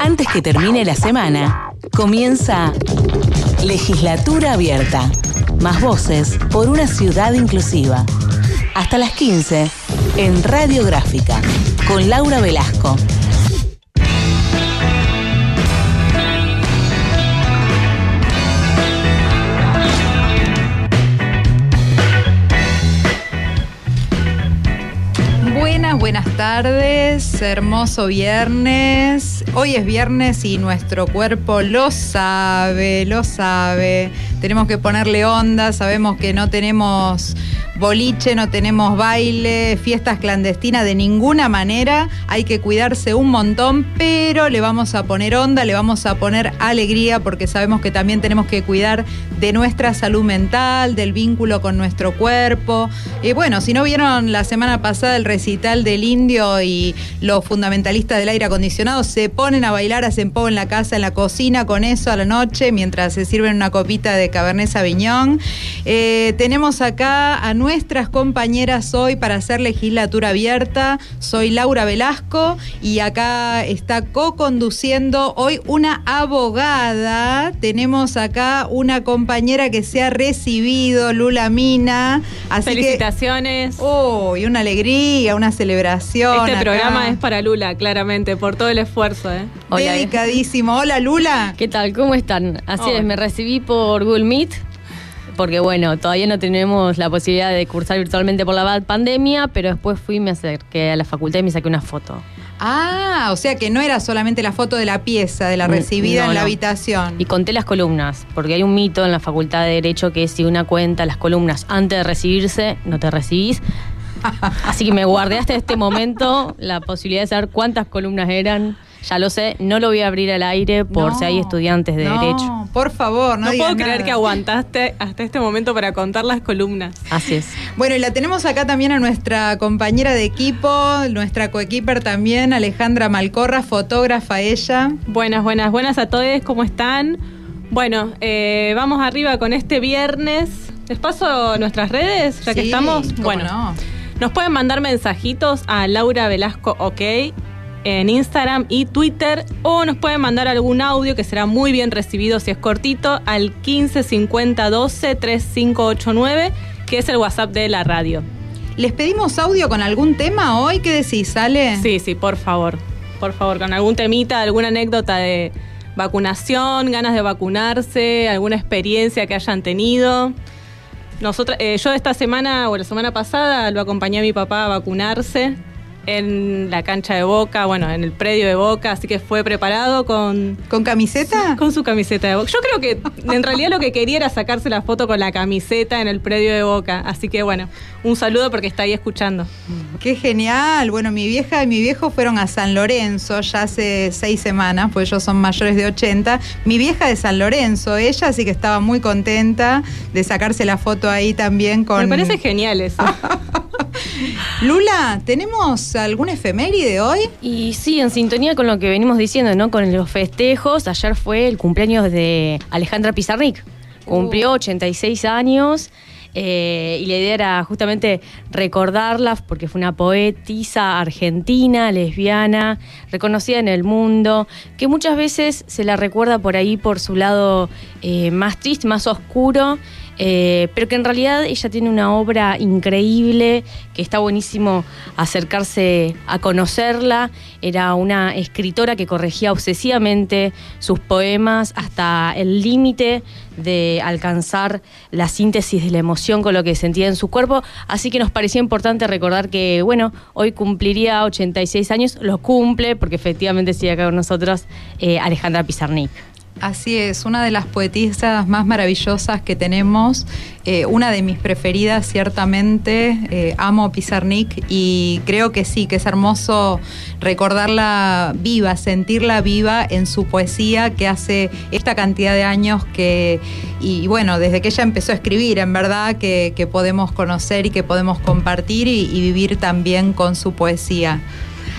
Antes que termine la semana, comienza Legislatura Abierta. Más voces por una ciudad inclusiva. Hasta las 15 en Radiográfica con Laura Velasco. Buenas, buenas tardes, hermoso viernes. Hoy es viernes y nuestro cuerpo lo sabe, lo sabe. Tenemos que ponerle onda, sabemos que no tenemos boliche, no tenemos baile, fiestas clandestinas de ninguna manera. Hay que cuidarse un montón, pero le vamos a poner onda, le vamos a poner alegría porque sabemos que también tenemos que cuidar de nuestra salud mental, del vínculo con nuestro cuerpo. Y bueno, si no vieron la semana pasada el recital del indio y los fundamentalistas del aire acondicionado, se ponen a bailar, hacen poco en la casa, en la cocina con eso a la noche, mientras se sirven una copita de Cabernet Sauvignon. Eh, tenemos acá a nuestras compañeras hoy para hacer legislatura abierta. Soy Laura Velasco y acá está co-conduciendo hoy una abogada. Tenemos acá una compañera que se ha recibido, Lula Mina. Así Felicitaciones. Que, oh, y una alegría, una celebración. Este acá. programa es para Lula, claramente, por todo el esfuerzo. ¿eh? Hola, Dedicadísimo. Hola, Lula. ¿Qué tal? ¿Cómo están? Así es, me recibí por Google Meet. Porque bueno, todavía no tenemos la posibilidad de cursar virtualmente por la pandemia, pero después fui y me acerqué a la facultad y me saqué una foto. Ah, o sea que no era solamente la foto de la pieza, de la Mm, recibida no, en la no. habitación. Y conté las columnas, porque hay un mito en la facultad de Derecho que si una cuenta las columnas antes de recibirse, no te recibís. Así que me guardé hasta este momento la posibilidad de saber cuántas columnas eran. Ya lo sé, no lo voy a abrir al aire por No, si hay estudiantes de no, Derecho. Por favor, no No, puedo creer nada. que aguantaste hasta este momento para contar las columnas. Así es. Bueno, y la tenemos acá también a nuestra compañera de equipo, nuestra coequiper también, Alejandra Malcorra, fotógrafa ella. Buenas, buenas, buenas a todos, ¿cómo están? Bueno, eh, vamos arriba con este viernes. ¿Les paso nuestras redes, ya que estamos? cómo Bueno, no. nos pueden mandar mensajitos a Laura Velasco OK en Instagram y Twitter o nos pueden mandar algún audio que será muy bien recibido si es cortito al 15 50 12 3589 que es el WhatsApp de la radio. ¿Les pedimos audio con algún tema hoy? ¿Qué decís, Ale? Sí, sí, por favor. Por favor, con algún temita, alguna anécdota de vacunación, ganas de vacunarse, alguna experiencia que hayan tenido. Nosotros, eh, yo esta semana o la semana pasada lo acompañé a mi papá a vacunarse en la cancha de Boca, bueno, en el predio de Boca, así que fue preparado con, ¿Con camiseta? con su camiseta de Boca. Yo creo que en realidad lo que quería era sacarse la foto con la camiseta en el predio de Boca, así que bueno, un saludo porque está ahí escuchando. Qué genial. Bueno, mi vieja y mi viejo fueron a San Lorenzo ya hace seis semanas, pues ellos son mayores de 80. Mi vieja de San Lorenzo, ella, así que estaba muy contenta de sacarse la foto ahí también con... Me parece genial eso. Lula, ¿tenemos algún efeméride hoy? Y sí, en sintonía con lo que venimos diciendo, ¿no? Con los festejos, ayer fue el cumpleaños de Alejandra Pizarnik. Cumplió 86 años eh, y la idea era justamente recordarla porque fue una poetisa argentina, lesbiana, reconocida en el mundo, que muchas veces se la recuerda por ahí por su lado eh, más triste, más oscuro. Eh, pero que en realidad ella tiene una obra increíble, que está buenísimo acercarse a conocerla. Era una escritora que corregía obsesivamente sus poemas hasta el límite de alcanzar la síntesis de la emoción con lo que sentía en su cuerpo. Así que nos parecía importante recordar que, bueno, hoy cumpliría 86 años, lo cumple, porque efectivamente sigue acá con nosotros eh, Alejandra Pizarnik. Así es, una de las poetisas más maravillosas que tenemos, eh, una de mis preferidas ciertamente, eh, amo Pizarnik y creo que sí, que es hermoso recordarla viva, sentirla viva en su poesía que hace esta cantidad de años que, y bueno, desde que ella empezó a escribir, en verdad, que, podemos conocer y que podemos compartir y vivir también con su poesía.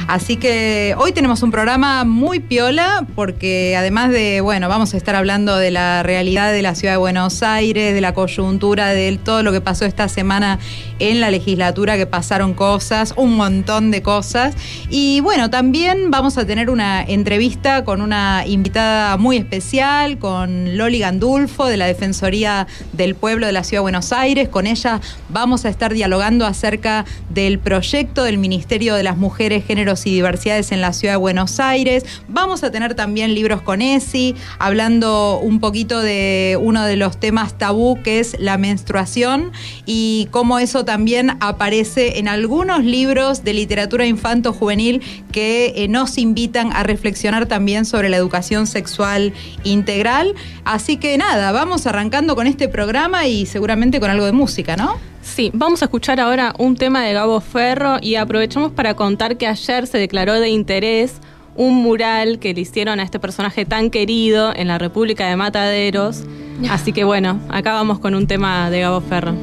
Así que hoy tenemos un programa muy piola porque además de, bueno, vamos a estar hablando de la realidad de la ciudad de Buenos Aires, de la coyuntura, de todo lo que pasó esta semana en la legislatura, que pasaron cosas, un montón de cosas. Y bueno, también vamos a tener una entrevista con una invitada muy especial, con Loli Gandulfo de la Defensoría del Pueblo de la Ciudad de Buenos Aires. Con ella vamos a estar dialogando acerca del proyecto del Ministerio de las Mujeres, Y Diversidades en la Ciudad de Buenos Aires. Vamos a tener también libros con ESI, hablando un poquito de uno de los temas tabú que es la menstruación y cómo eso también aparece en algunos libros de literatura infanto-juvenil que eh, nos invitan a reflexionar también sobre la educación sexual integral. Así que nada, vamos arrancando con este programa y seguramente con algo de música, ¿no? Sí, vamos a escuchar ahora un tema de Gabo Ferro y aprovechamos para contar que ayer se declaró de interés un mural que le hicieron a este personaje tan querido en la República de Mataderos. Así que bueno, acá vamos con un tema de Gabo Ferro.